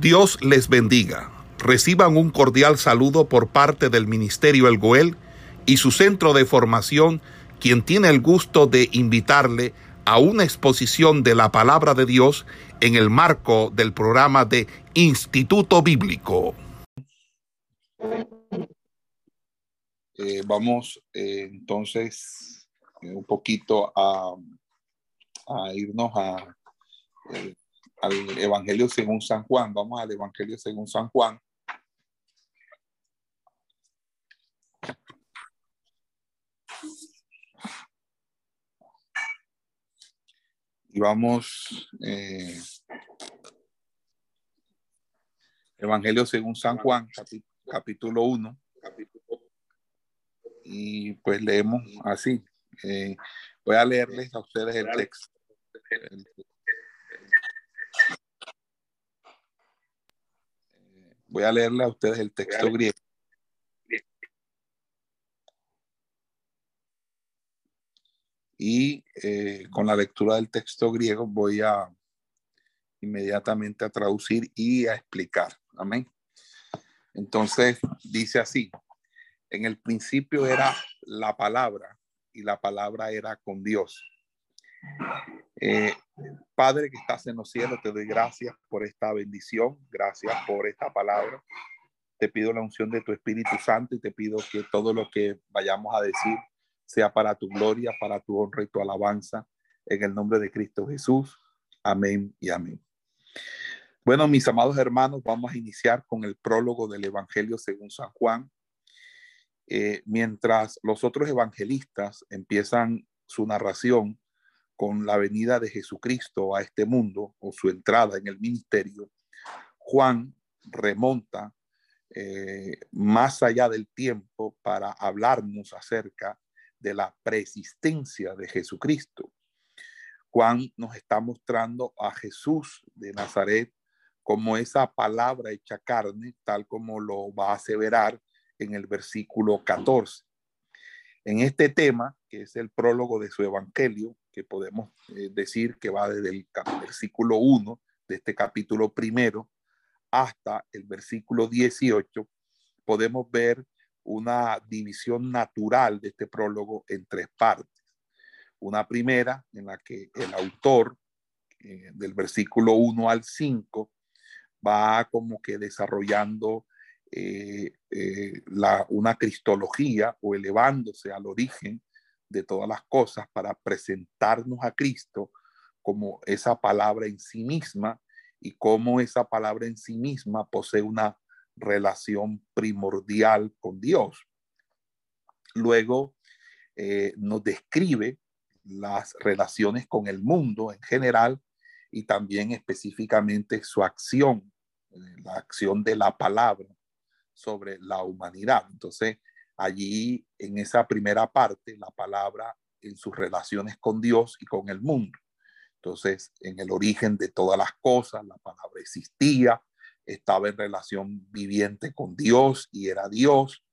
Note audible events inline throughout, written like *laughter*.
Dios les bendiga. Reciban un cordial saludo por parte del Ministerio El Goel y su centro de formación, quien tiene el gusto de invitarle a una exposición de la palabra de Dios en el marco del programa de Instituto Bíblico. Eh, vamos eh, entonces eh, un poquito a, a irnos a, al Evangelio según San Juan. Vamos al Evangelio según San Juan. Y vamos, eh, Evangelio según San Juan, capítulo 1. Y pues leemos así. Eh, voy a leerles a ustedes el texto. Voy a leerle a ustedes el texto griego. Y eh, con la lectura del texto griego voy a inmediatamente a traducir y a explicar. Amén. Entonces dice así, en el principio era la palabra y la palabra era con Dios. Eh, Padre que estás en los cielos, te doy gracias por esta bendición, gracias por esta palabra. Te pido la unción de tu Espíritu Santo y te pido que todo lo que vayamos a decir sea para tu gloria, para tu honra y tu alabanza. En el nombre de Cristo Jesús. Amén y amén. Bueno, mis amados hermanos, vamos a iniciar con el prólogo del Evangelio según San Juan. Eh, mientras los otros evangelistas empiezan su narración con la venida de Jesucristo a este mundo o su entrada en el ministerio, Juan remonta eh, más allá del tiempo para hablarnos acerca de la preexistencia de Jesucristo. Juan nos está mostrando a Jesús de Nazaret como esa palabra hecha carne, tal como lo va a aseverar en el versículo 14. En este tema, que es el prólogo de su evangelio, que podemos eh, decir que va desde el versículo 1 de este capítulo primero hasta el versículo 18, podemos ver una división natural de este prólogo en tres partes. Una primera en la que el autor eh, del versículo 1 al 5 va como que desarrollando eh, eh, la, una cristología o elevándose al origen de todas las cosas para presentarnos a Cristo como esa palabra en sí misma y cómo esa palabra en sí misma posee una relación primordial con Dios. Luego eh, nos describe las relaciones con el mundo en general y también específicamente su acción, la acción de la palabra sobre la humanidad. Entonces, allí en esa primera parte, la palabra en sus relaciones con Dios y con el mundo. Entonces, en el origen de todas las cosas, la palabra existía, estaba en relación viviente con Dios y era Dios,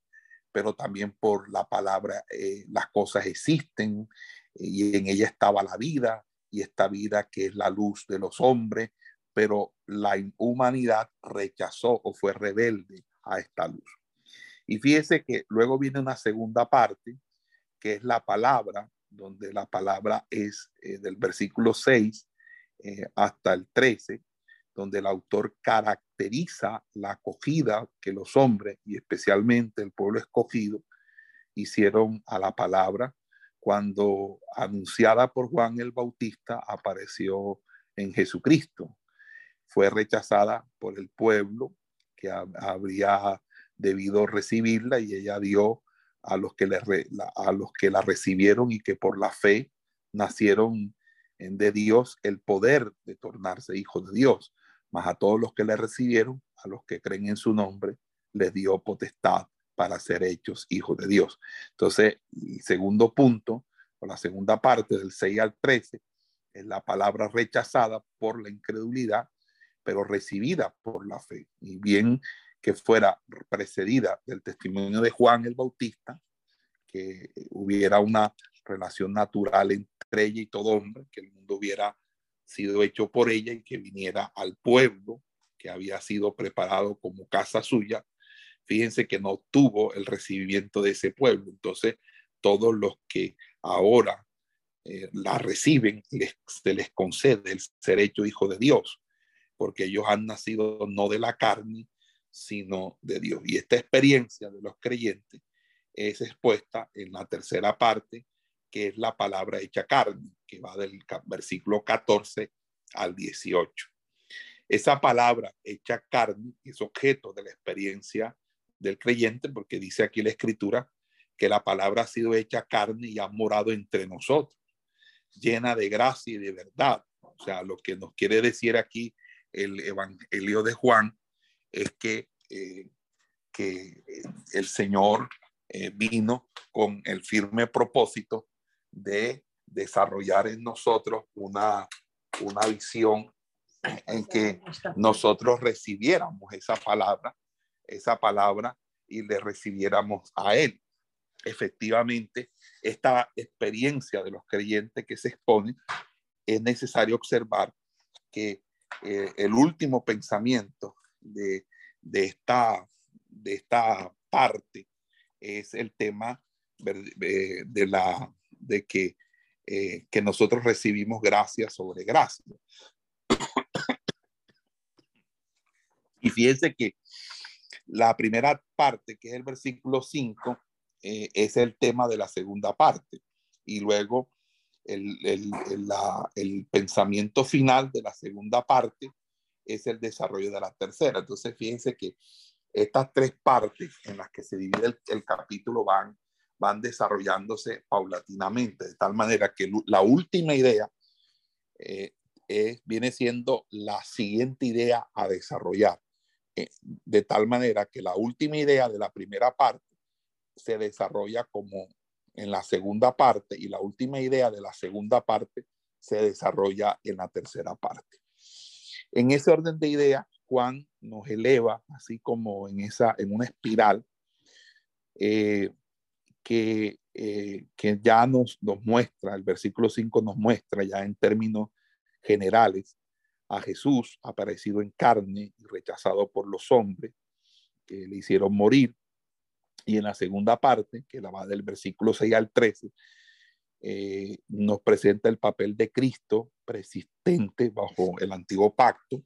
pero también por la palabra eh, las cosas existen y en ella estaba la vida y esta vida que es la luz de los hombres, pero la humanidad rechazó o fue rebelde a esta luz. Y fíjese que luego viene una segunda parte, que es la palabra, donde la palabra es eh, del versículo 6 eh, hasta el 13, donde el autor caracteriza la acogida que los hombres y especialmente el pueblo escogido hicieron a la palabra cuando anunciada por Juan el Bautista apareció en Jesucristo. Fue rechazada por el pueblo habría debido recibirla y ella dio a los que, le, a los que la recibieron y que por la fe nacieron de Dios el poder de tornarse hijos de Dios mas a todos los que le recibieron, a los que creen en su nombre, les dio potestad para ser hechos hijos de Dios. Entonces, el segundo punto, o la segunda parte del 6 al 13, es la palabra rechazada por la incredulidad, pero recibida por la fe. Y bien que fuera precedida del testimonio de Juan el Bautista, que hubiera una relación natural entre ella y todo hombre, que el mundo hubiera sido hecho por ella y que viniera al pueblo, que había sido preparado como casa suya, fíjense que no tuvo el recibimiento de ese pueblo. Entonces, todos los que ahora eh, la reciben, se les concede el ser hecho hijo de Dios, porque ellos han nacido no de la carne, sino de Dios. Y esta experiencia de los creyentes es expuesta en la tercera parte, que es la palabra hecha carne, que va del versículo 14 al 18. Esa palabra hecha carne es objeto de la experiencia del creyente, porque dice aquí la escritura que la palabra ha sido hecha carne y ha morado entre nosotros, llena de gracia y de verdad. O sea, lo que nos quiere decir aquí el Evangelio de Juan es que, eh, que el Señor eh, vino con el firme propósito de desarrollar en nosotros una, una visión en que nosotros recibiéramos esa palabra, esa palabra y le recibiéramos a Él. Efectivamente, esta experiencia de los creyentes que se expone, es necesario observar que eh, el último pensamiento de, de, esta, de esta parte es el tema de, de la, de que, eh, que nosotros recibimos gracia sobre gracia. y fíjense que la primera parte, que es el versículo 5, eh, es el tema de la segunda parte. Y luego el, el, el, pensamiento final de la segunda parte es el desarrollo de la tercera. Entonces, fíjense que estas tres partes en las que se divide el, capítulo van, van desarrollándose paulatinamente, de tal manera que la última idea eh, viene siendo la siguiente idea a desarrollar, eh, de tal manera que la última idea de la primera parte se desarrolla como en la segunda parte y la última idea de la segunda parte se desarrolla en la tercera parte. En ese orden de ideas, Juan nos eleva, así como en, esa, en una espiral, eh, que, eh, que ya nos, nos muestra, el versículo 5 nos muestra ya en términos generales a Jesús aparecido en carne y rechazado por los hombres que le hicieron morir. Y en la segunda parte, que la va del versículo 6 al 13, eh, nos presenta el papel de Cristo persistente bajo el antiguo pacto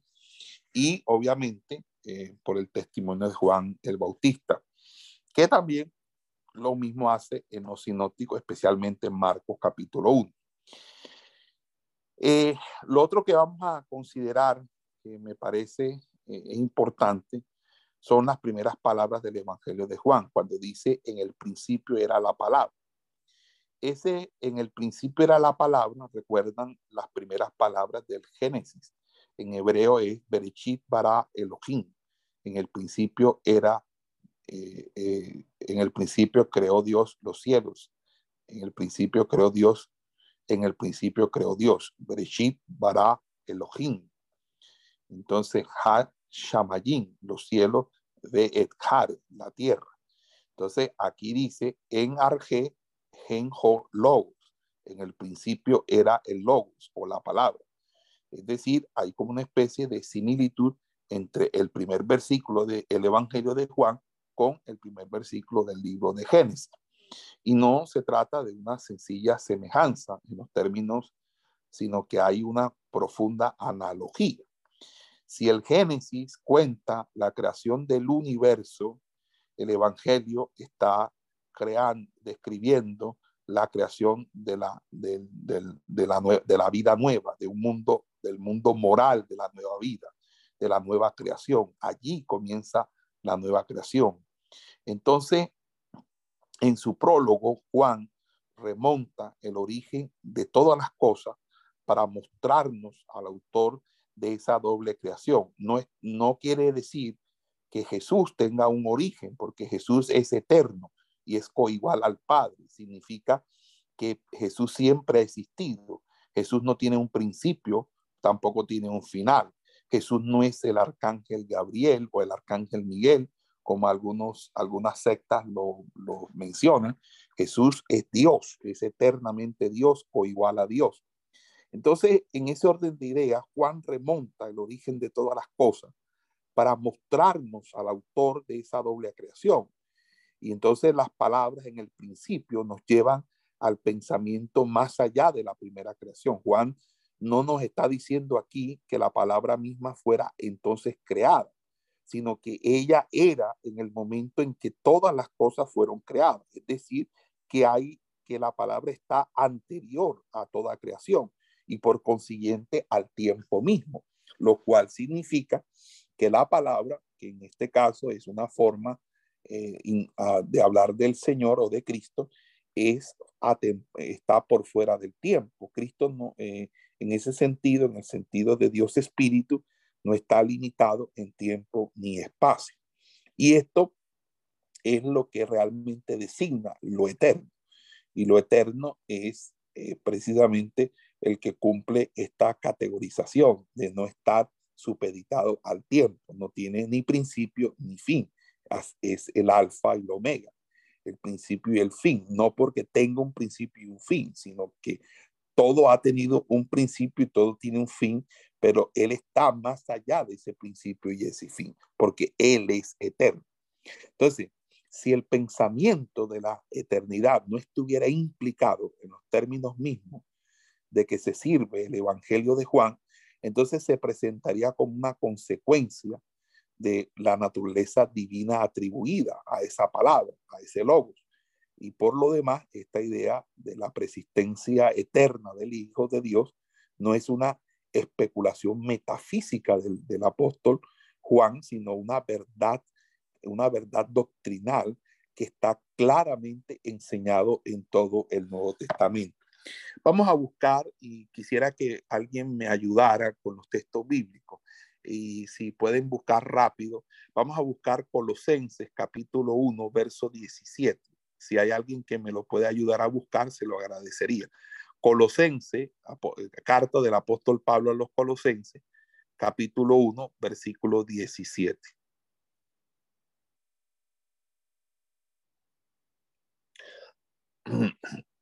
y obviamente eh, por el testimonio de Juan el Bautista, que también lo mismo hace en los sinópticos, especialmente en Marcos capítulo 1. Eh, lo otro que vamos a considerar, que me parece importante, son las primeras palabras del Evangelio de Juan, cuando dice, en el principio era la palabra. Ese en el principio era la palabra, recuerdan las primeras palabras del Génesis. En hebreo es Berechit bara Elohim. En el principio era, eh, eh, en el principio creó Dios los cielos. En el principio creó Dios, en el principio creó Dios. Berechit bara Elohim. Entonces, Shamayim, los cielos de Edhar, la tierra. Entonces, aquí dice en Arge genjo logos. En el principio era el logos o la palabra. Es decir, hay como una especie de similitud entre el primer versículo del Evangelio de Juan con el primer versículo del libro de Génesis. Y no se trata de una sencilla semejanza en los términos, sino que hay una profunda analogía. Si el Génesis cuenta la creación del universo, el Evangelio está creando, describiendo la creación de la, de, la, vida nueva, de un mundo, del mundo moral, de la nueva vida, de la nueva creación. Allí comienza la nueva creación. Entonces, en su prólogo, Juan remonta el origen de todas las cosas para mostrarnos al autor de esa doble creación. No, es, no quiere decir que Jesús tenga un origen, porque Jesús es eterno y es coigual al Padre. Significa que Jesús siempre ha existido. Jesús no tiene un principio, tampoco tiene un final. Jesús no es el arcángel Gabriel o el arcángel Miguel, como algunos, algunas sectas lo, lo mencionan. Jesús es Dios, es eternamente Dios o igual a Dios. Entonces, en ese orden de ideas, Juan remonta el origen de todas las cosas para mostrarnos al autor de esa doble creación. Y entonces las palabras en el principio nos llevan al pensamiento más allá de la primera creación. Juan no nos está diciendo aquí que la palabra misma fuera entonces creada, sino que ella era en el momento en que todas las cosas fueron creadas. Es decir, que hay que la palabra está anterior a toda creación y por consiguiente al tiempo mismo, lo cual significa que la palabra, que en este caso es una forma eh, ah, de hablar del Señor o de Cristo, es está por fuera del tiempo. Cristo no, eh, en ese sentido, en el sentido de Dios Espíritu, no está limitado en tiempo ni espacio. Y esto es lo que realmente designa lo eterno. Y lo eterno es eh, precisamente el que cumple esta categorización de no estar supeditado al tiempo, no tiene ni principio ni fin, es el alfa y el omega, el principio y el fin, no porque tenga un principio y un fin, sino que todo ha tenido un principio y todo tiene un fin, pero Él está más allá de ese principio y ese fin, porque Él es eterno. Entonces, si el pensamiento de la eternidad no estuviera implicado en los términos mismos de que se sirve el Evangelio de Juan, entonces se presentaría como una consecuencia de la naturaleza divina atribuida a esa palabra, a ese logos. Y por lo demás, esta idea de la persistencia eterna del Hijo de Dios no es una especulación metafísica del, apóstol Juan, sino una verdad una verdad doctrinal que está claramente enseñado en todo el Nuevo Testamento. Vamos a buscar y quisiera que alguien me ayudara con los textos bíblicos. Y si pueden buscar rápido, vamos a buscar Colosenses capítulo 1, verso 17. Si hay alguien que me lo puede ayudar a buscar, se lo agradecería. Colosense, carta del apóstol Pablo a los Colosenses, capítulo 1, versículo 17. *clears throat*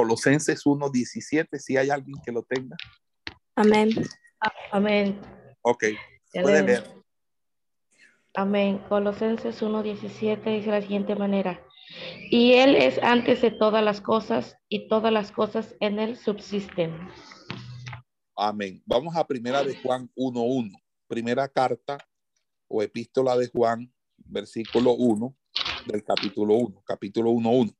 Colosenses 1.17, si hay alguien que lo tenga. Amén. Amén. Ok, puede leer. Amén. Colosenses 1.17 dice de la siguiente manera. Y Él es antes de todas las cosas y todas las cosas en Él subsisten. Amén. Vamos a primera de Juan 1.1. Primera carta o epístola de Juan, versículo 1 del capítulo 1, capítulo 1.1.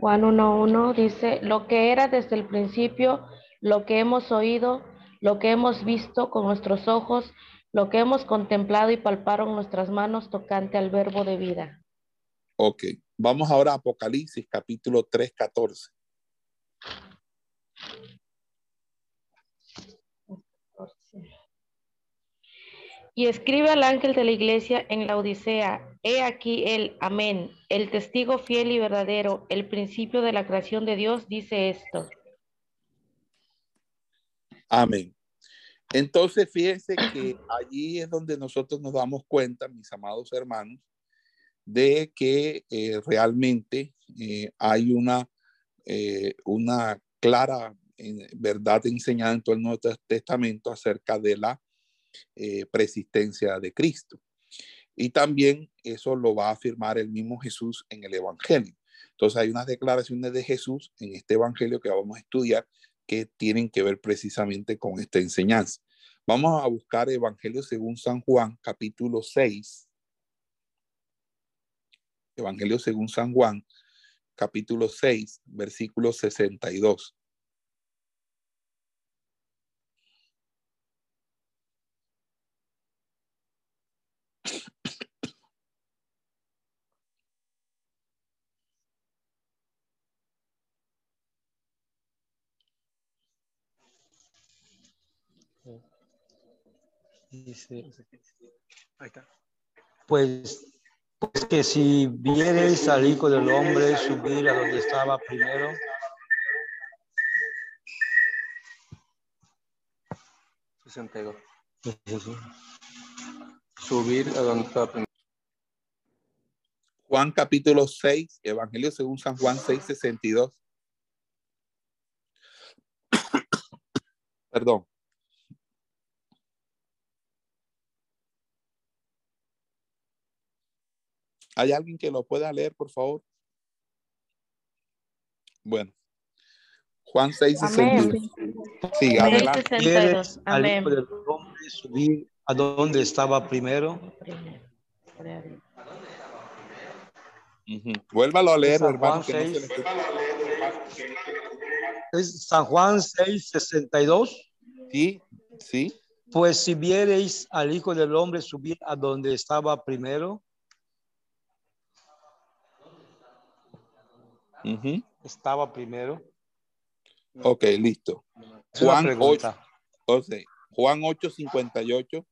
Juan 1.1 dice, lo que era desde el principio, lo que hemos oído, lo que hemos visto con nuestros ojos, lo que hemos contemplado y palparon nuestras manos tocante al verbo de vida. Ok, vamos ahora a Apocalipsis capítulo 3, 14. Y escribe al ángel de la iglesia en la Odisea, he aquí el amén, el testigo fiel y verdadero, el principio de la creación de Dios, dice esto. Amén. Entonces, fíjense que allí es donde nosotros nos damos cuenta, mis amados hermanos, de que eh, realmente eh, hay una, eh, una clara verdad enseñada en todo el Nuevo Testamento acerca de la persistencia de Cristo. Y también eso lo va a afirmar el mismo Jesús en el Evangelio. Entonces hay unas declaraciones de Jesús en este Evangelio que vamos a estudiar que tienen que ver precisamente con esta enseñanza. Vamos a buscar Evangelio según San Juan, capítulo 6. Evangelio según San Juan, capítulo 6, versículo 62. Pues, pues que si vieres al Hijo del Hombre subir a donde estaba primero, Subir a donde estaba primero. Juan capítulo 6, Evangelio según San Juan 6, 62. *coughs* Perdón. ¿Hay alguien que lo pueda leer, por favor? Bueno. Juan 6, Amén. Sí, Amén. adelante. 62. al Amén. Hijo del Hombre subir a donde estaba primero. Ujú. Vuélvalo a leer, San hermano. Juan que no se le 6. escucha. Es San Juan 6, 62. Sí, sí. Pues si viereis al Hijo del Hombre subir a donde estaba primero, Estaba primero. Ok, listo. Juan pregunta. O sea, Juan 8, 58.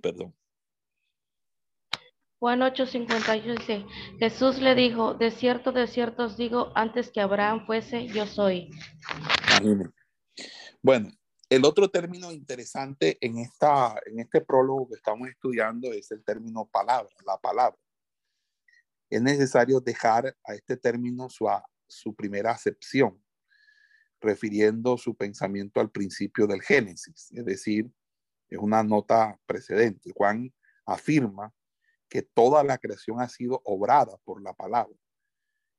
Perdón. Juan 8:58 dice, Jesús le dijo, de cierto, de cierto os digo, antes que Abraham fuese, yo soy. Bueno, el otro término interesante en, este prólogo que estamos estudiando es el término palabra, la palabra. Es necesario dejar a este término su, su primera acepción, refiriendo su pensamiento al principio del Génesis, es decir, es una nota precedente. Juan afirma que toda la creación ha sido obrada por la palabra,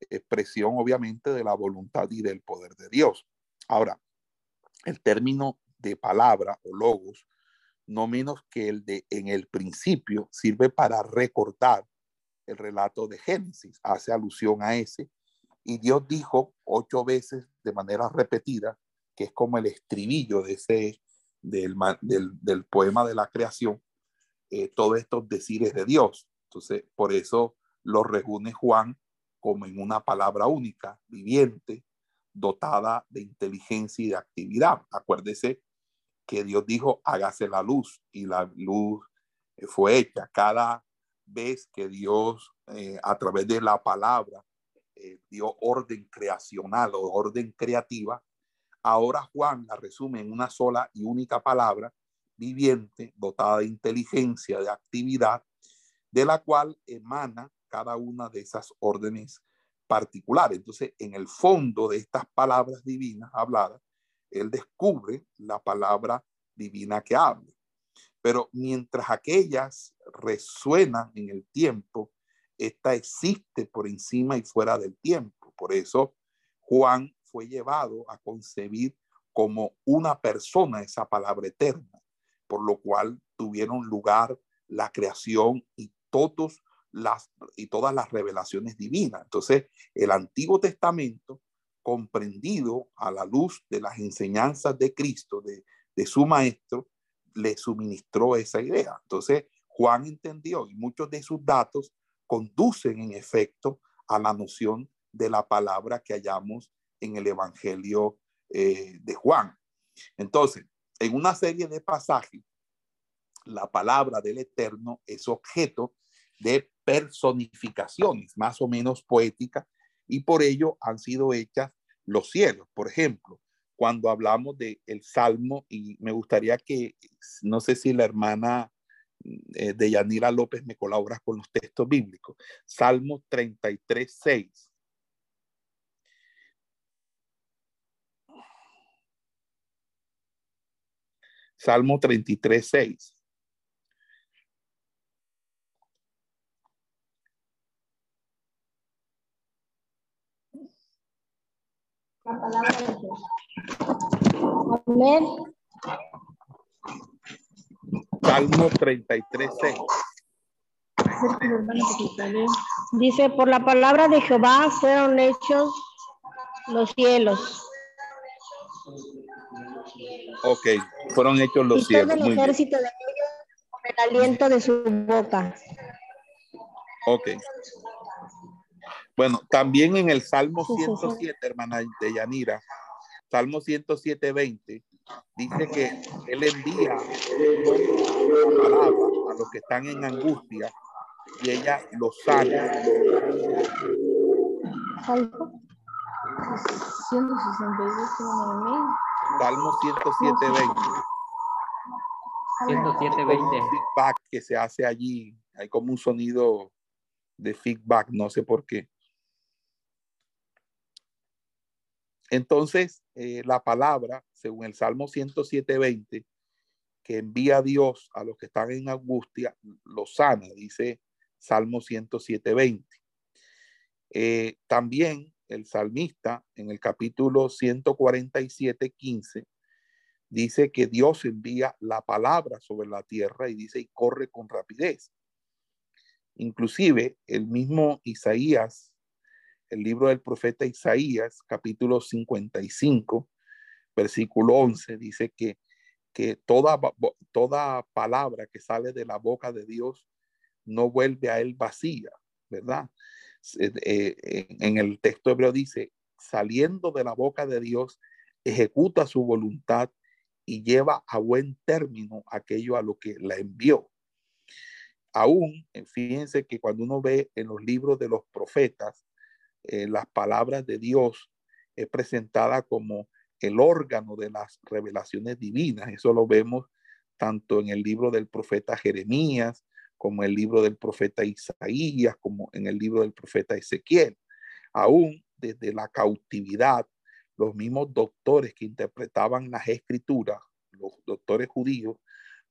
expresión obviamente de la voluntad y del poder de Dios. Ahora, el término de palabra o logos, no menos que el de en el principio, sirve para recordar el relato de Génesis, hace alusión a ese, y Dios dijo ocho veces de manera repetida, que es como el estribillo de ese, del, ma- del, del poema de la creación, eh, todos estos decires de Dios. Entonces, por eso los reúne Juan como en una palabra única, viviente, dotada de inteligencia y de actividad. Acuérdese que Dios dijo, hágase la luz y la luz eh, fue hecha. Cada vez que Dios, eh, a través de la palabra, eh, dio orden creacional o orden creativa, ahora Juan la resume en una sola y única palabra, viviente, dotada de inteligencia, de actividad, de la cual emana cada una de esas órdenes particulares. Entonces, en el fondo de estas palabras divinas habladas, él descubre la palabra divina que habla. Pero mientras aquellas resuenan en el tiempo, esta existe por encima y fuera del tiempo. Por eso Juan fue llevado a concebir como una persona esa palabra eterna, por lo cual tuvieron lugar la creación y todos las y todas las revelaciones divinas. Entonces, el Antiguo Testamento comprendido a la luz de las enseñanzas de Cristo, de, de su maestro, le suministró esa idea. Entonces, Juan entendió y muchos de sus datos conducen en efecto a la noción de la palabra que hallamos en el Evangelio eh, de Juan. Entonces, en una serie de pasajes, la palabra del Eterno es objeto de personificaciones más o menos poéticas y por ello han sido hechas los cielos. Por ejemplo, cuando hablamos del el Salmo, y me gustaría que, no sé si la hermana eh, de Yanira López me colabora con los textos bíblicos. Salmo 33, 6. Salmo 33, 6. La palabra de Dios. Amén. Salmo 33, 6. Dice, por la palabra de Jehová fueron hechos los cielos Ok, fueron hechos y los todo cielos. el Muy bien. ejército de ellos con el aliento de su boca. Ok. Bueno, también en el Salmo Sí, sí, sí. 107, hermana de Yanira, Salmo 107, 20, dice que Él envía la palabra a los que están en angustia y ella los sana. Salmo 162, Salmo 107, 20. 107, Como 20. un feedback que se hace allí. Hay como un sonido de feedback, no sé por qué. Entonces, eh, la palabra, según el Salmo 107, 20, que envía Dios a los que están en angustia, los sana, dice Salmo 107, 20. Eh, también el salmista en el capítulo 147, 15, dice que Dios envía la palabra sobre la tierra y dice y corre con rapidez. Inclusive el mismo Isaías, el libro del profeta Isaías, capítulo 55, versículo 11, dice que, que toda, toda palabra que sale de la boca de Dios no vuelve a él vacía, ¿verdad? Eh, en el texto hebreo dice, saliendo de la boca de Dios, ejecuta su voluntad y lleva a buen término aquello a lo que la envió. Aún, eh, fíjense que cuando uno ve en los libros de los profetas, eh, las palabras de Dios es presentada como el órgano de las revelaciones divinas. Eso lo vemos tanto en el libro del profeta Jeremías, como el libro del profeta Isaías, como en el libro del profeta Ezequiel. Aún desde la cautividad, los mismos doctores que interpretaban las escrituras, los doctores judíos,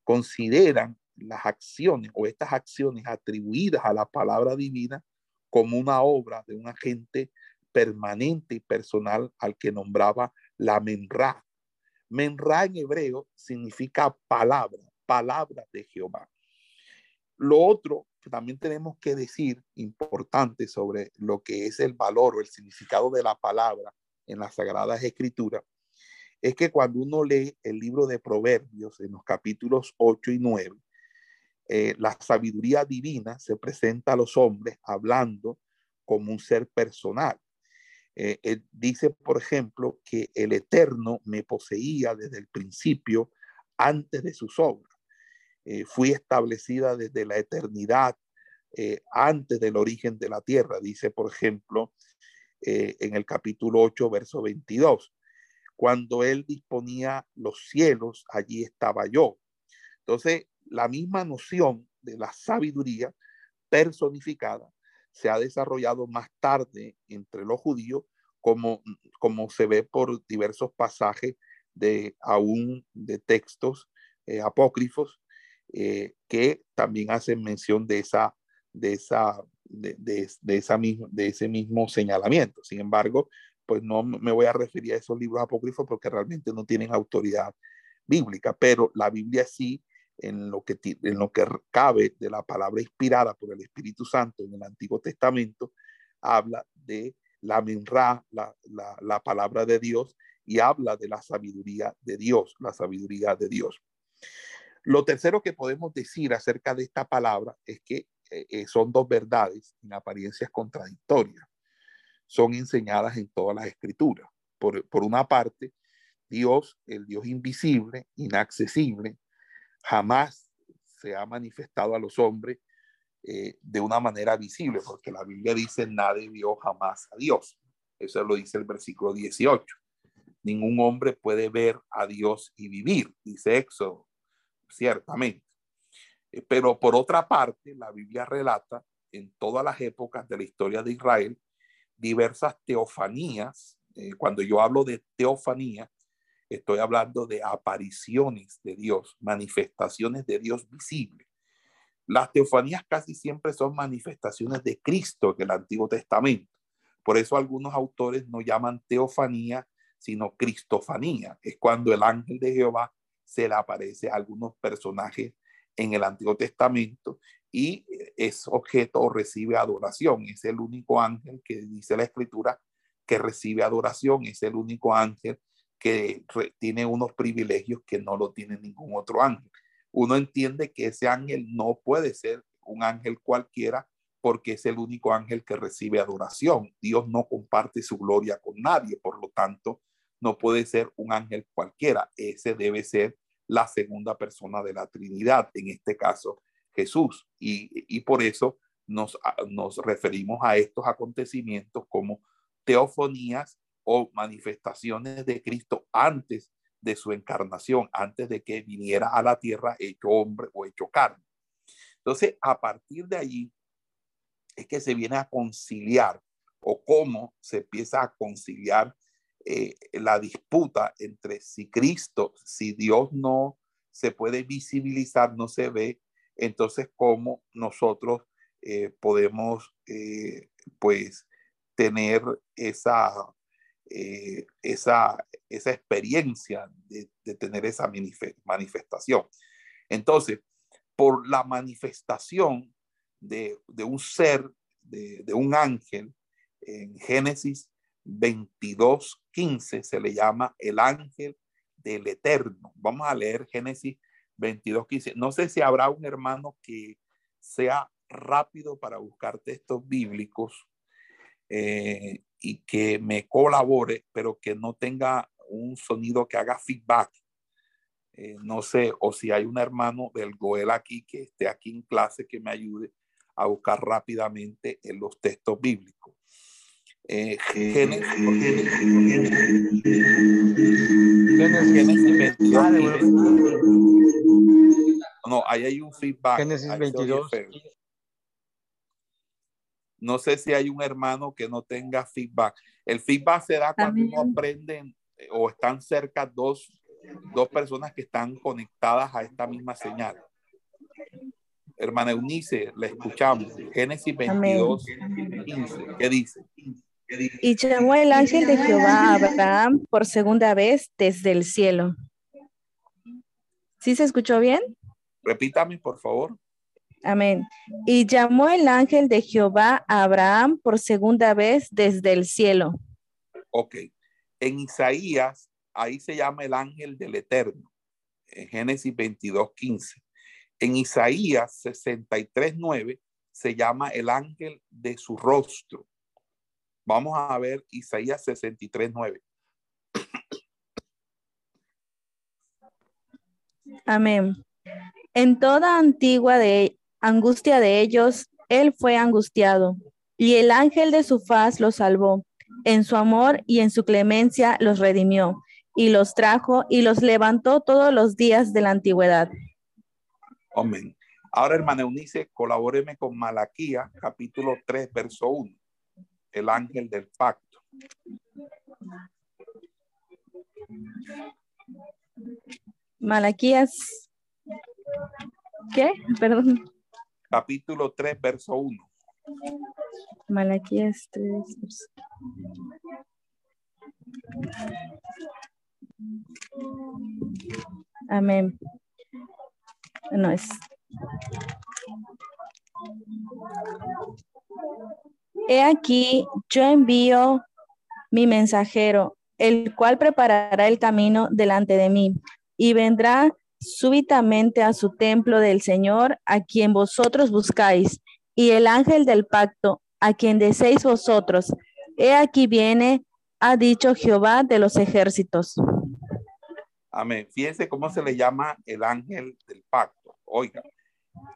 consideran las acciones o estas acciones atribuidas a la palabra divina como una obra de un agente permanente y personal al que nombraba la menra. Menra en hebreo significa palabra, palabra de Jehová. Lo otro que también tenemos que decir importante sobre lo que es el valor o el significado de la palabra en las Sagradas Escrituras es que cuando uno lee el libro de Proverbios en los capítulos 8 y 9, eh, la sabiduría divina se presenta a los hombres hablando como un ser personal. Eh, dice, por ejemplo, que el Eterno me poseía desde el principio antes de sus obras. Eh, fui establecida desde la eternidad, eh, antes del origen de la tierra, dice, por ejemplo, eh, en el capítulo 8, verso 22. Cuando él disponía los cielos, allí estaba yo. Entonces, la misma noción de la sabiduría personificada se ha desarrollado más tarde entre los judíos, como, como se ve por diversos pasajes de aún de textos apócrifos eh, que también hacen mención de esa, de esa, de, de, esa mismo, de ese mismo señalamiento. Sin embargo, pues no me voy a referir a esos libros apócrifos porque realmente no tienen autoridad bíblica, pero la Biblia sí, en lo que, en lo que cabe de la palabra inspirada por el Espíritu Santo en el Antiguo Testamento, habla de la menra, la, la, la palabra de Dios, y habla de la sabiduría de Dios, la sabiduría de Dios. Lo tercero que podemos decir acerca de esta palabra es que eh, eh, son dos verdades en apariencias contradictorias. Son enseñadas en todas las escrituras. Por, una parte, Dios, el Dios invisible, inaccesible, jamás se ha manifestado a los hombres eh, de una manera visible, porque la Biblia dice, nadie vio jamás a Dios. Eso lo dice el versículo 18. Ningún hombre puede ver a Dios y vivir, dice Éxodo ciertamente. Eh, pero por otra parte, la Biblia relata en todas las épocas de la historia de Israel diversas teofanías. Eh, cuando yo hablo de teofanía, estoy hablando de apariciones de Dios, manifestaciones de Dios visibles. Las teofanías casi siempre son manifestaciones de Cristo en el Antiguo Testamento. Por eso algunos autores no llaman teofanía, sino cristofanía. Es cuando el ángel de Jehová se le aparece a algunos personajes en el Antiguo Testamento y es objeto o recibe adoración. Es el único ángel que dice la escritura que recibe adoración, es el único ángel que tiene unos privilegios que no lo tiene ningún otro ángel. Uno entiende que ese ángel no puede ser un ángel cualquiera porque es el único ángel que recibe adoración. Dios no comparte su gloria con nadie, por lo tanto, no puede ser un ángel cualquiera. Ese debe ser la segunda persona de la Trinidad, en este caso Jesús. Y, por eso nos, nos referimos a estos acontecimientos como teofonías manifestaciones de Cristo antes de su encarnación, antes de que viniera a la tierra hecho hombre o hecho carne. Entonces, a partir de allí es que se viene a conciliar o cómo se empieza a conciliar eh, la disputa entre si Cristo, si Dios no se puede visibilizar, no se ve, entonces cómo nosotros eh, podemos eh, pues tener esa, eh, esa, esa experiencia de, tener esa manifestación. Entonces, por la manifestación de, un ser, de, de, un ángel, en Génesis 22, 15 se le llama el ángel del eterno. Vamos a leer Génesis 22, 15. No sé si habrá un hermano que sea rápido para buscar textos bíblicos eh, y que me colabore, pero que no tenga un sonido que haga feedback. Eh, no sé, o si hay un hermano del Goel aquí que esté aquí en clase que me ayude a buscar rápidamente en los textos bíblicos. Eh, Génesis, No, ahí hay un feedback. Génesis 22. No sé si hay un hermano que no tenga feedback. El feedback se da cuando uno aprende eh, o están cerca dos, dos personas que están conectadas a esta misma señal. Hermana Eunice, la escuchamos. Génesis 22, 15. ¿Qué dice? Y llamó el ángel de Jehová a Abraham por segunda vez desde el cielo. ¿Sí se escuchó bien? Repítame, por favor. Amén. Y llamó el ángel de Jehová a Abraham por segunda vez desde el cielo. Ok. En Isaías, ahí se llama el ángel del Eterno. En Génesis 22, 15. En Isaías 63, 9 se llama el ángel de su rostro. Vamos a ver Isaías 63, 9. Amén. En toda antigua de angustia de ellos, él fue angustiado, y el ángel de su faz los salvó. En su amor y en su clemencia los redimió, y los trajo y los levantó todos los días de la antigüedad. Amén. Ahora, hermana Eunice, colabóreme con Malaquía, capítulo 3, verso 1, el ángel del pacto. Malaquías, ¿qué? Perdón capítulo 3, verso 1. Malaquías 3. Amén. No es. He aquí, yo envío mi mensajero, el cual preparará el camino delante de mí, y vendrá súbitamente a su templo del Señor, a quien vosotros buscáis, y el ángel del pacto, a quien deseéis vosotros. He aquí viene, ha dicho Jehová de los ejércitos. Amén. Fíjense cómo se le llama el ángel del pacto. Oiga,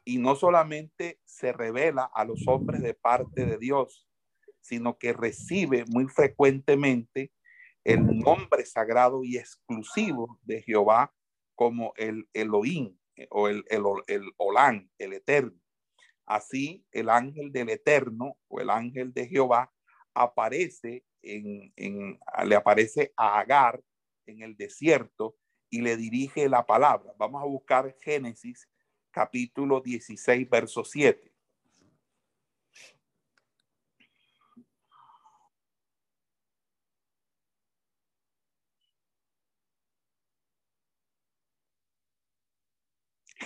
y no solamente se revela a los hombres de parte de Dios, sino que recibe muy frecuentemente el nombre sagrado y exclusivo de Jehová como el Elohim eh, o el, el, el Olán, el Eterno. Así el ángel del Eterno o el ángel de Jehová aparece en, en, le aparece a Agar en el desierto y le dirige la palabra. Vamos a buscar Génesis capítulo 16, verso 7.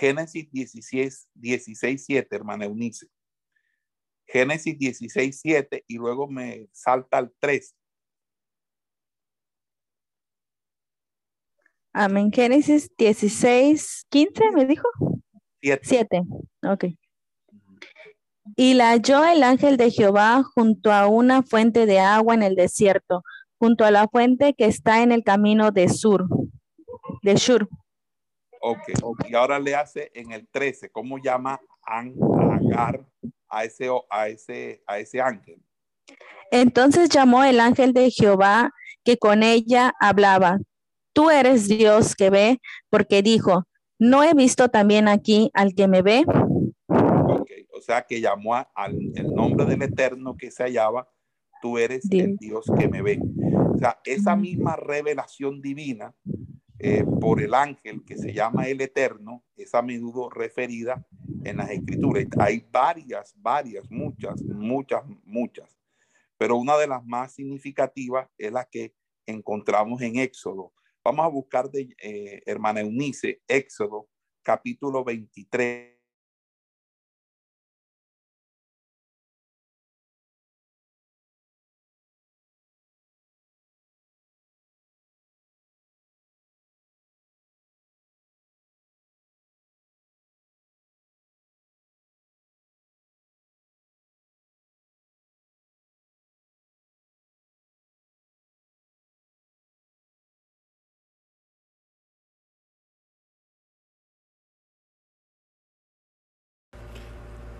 Génesis 16, 16, 7, hermana Eunice. Génesis 16, 7 y luego me salta al 3. Amén. Génesis 16, 15, me dijo. 7. 7. Ok. Y la halló el ángel de Jehová junto a una fuente de agua en el desierto, junto a la fuente que está en el camino de Sur, de Shur. Ok, y ahora le hace en el 13, ¿cómo llama Agar a ese, a ese, a ese ángel? Entonces llamó el ángel de Jehová que con ella hablaba. Tú eres Dios que ve, porque dijo, ¿no he visto también aquí al que me ve? Ok, o sea que llamó al el nombre del Eterno que se hallaba, tú eres el Dios que me ve. O sea, esa misma revelación divina eh, por el ángel que se llama el Eterno es a menudo referida en las escrituras. Hay varias, varias, muchas, muchas, muchas. Pero una de las más significativas es la que encontramos en Éxodo. Vamos a buscar de eh, hermana Eunice, Éxodo capítulo 23.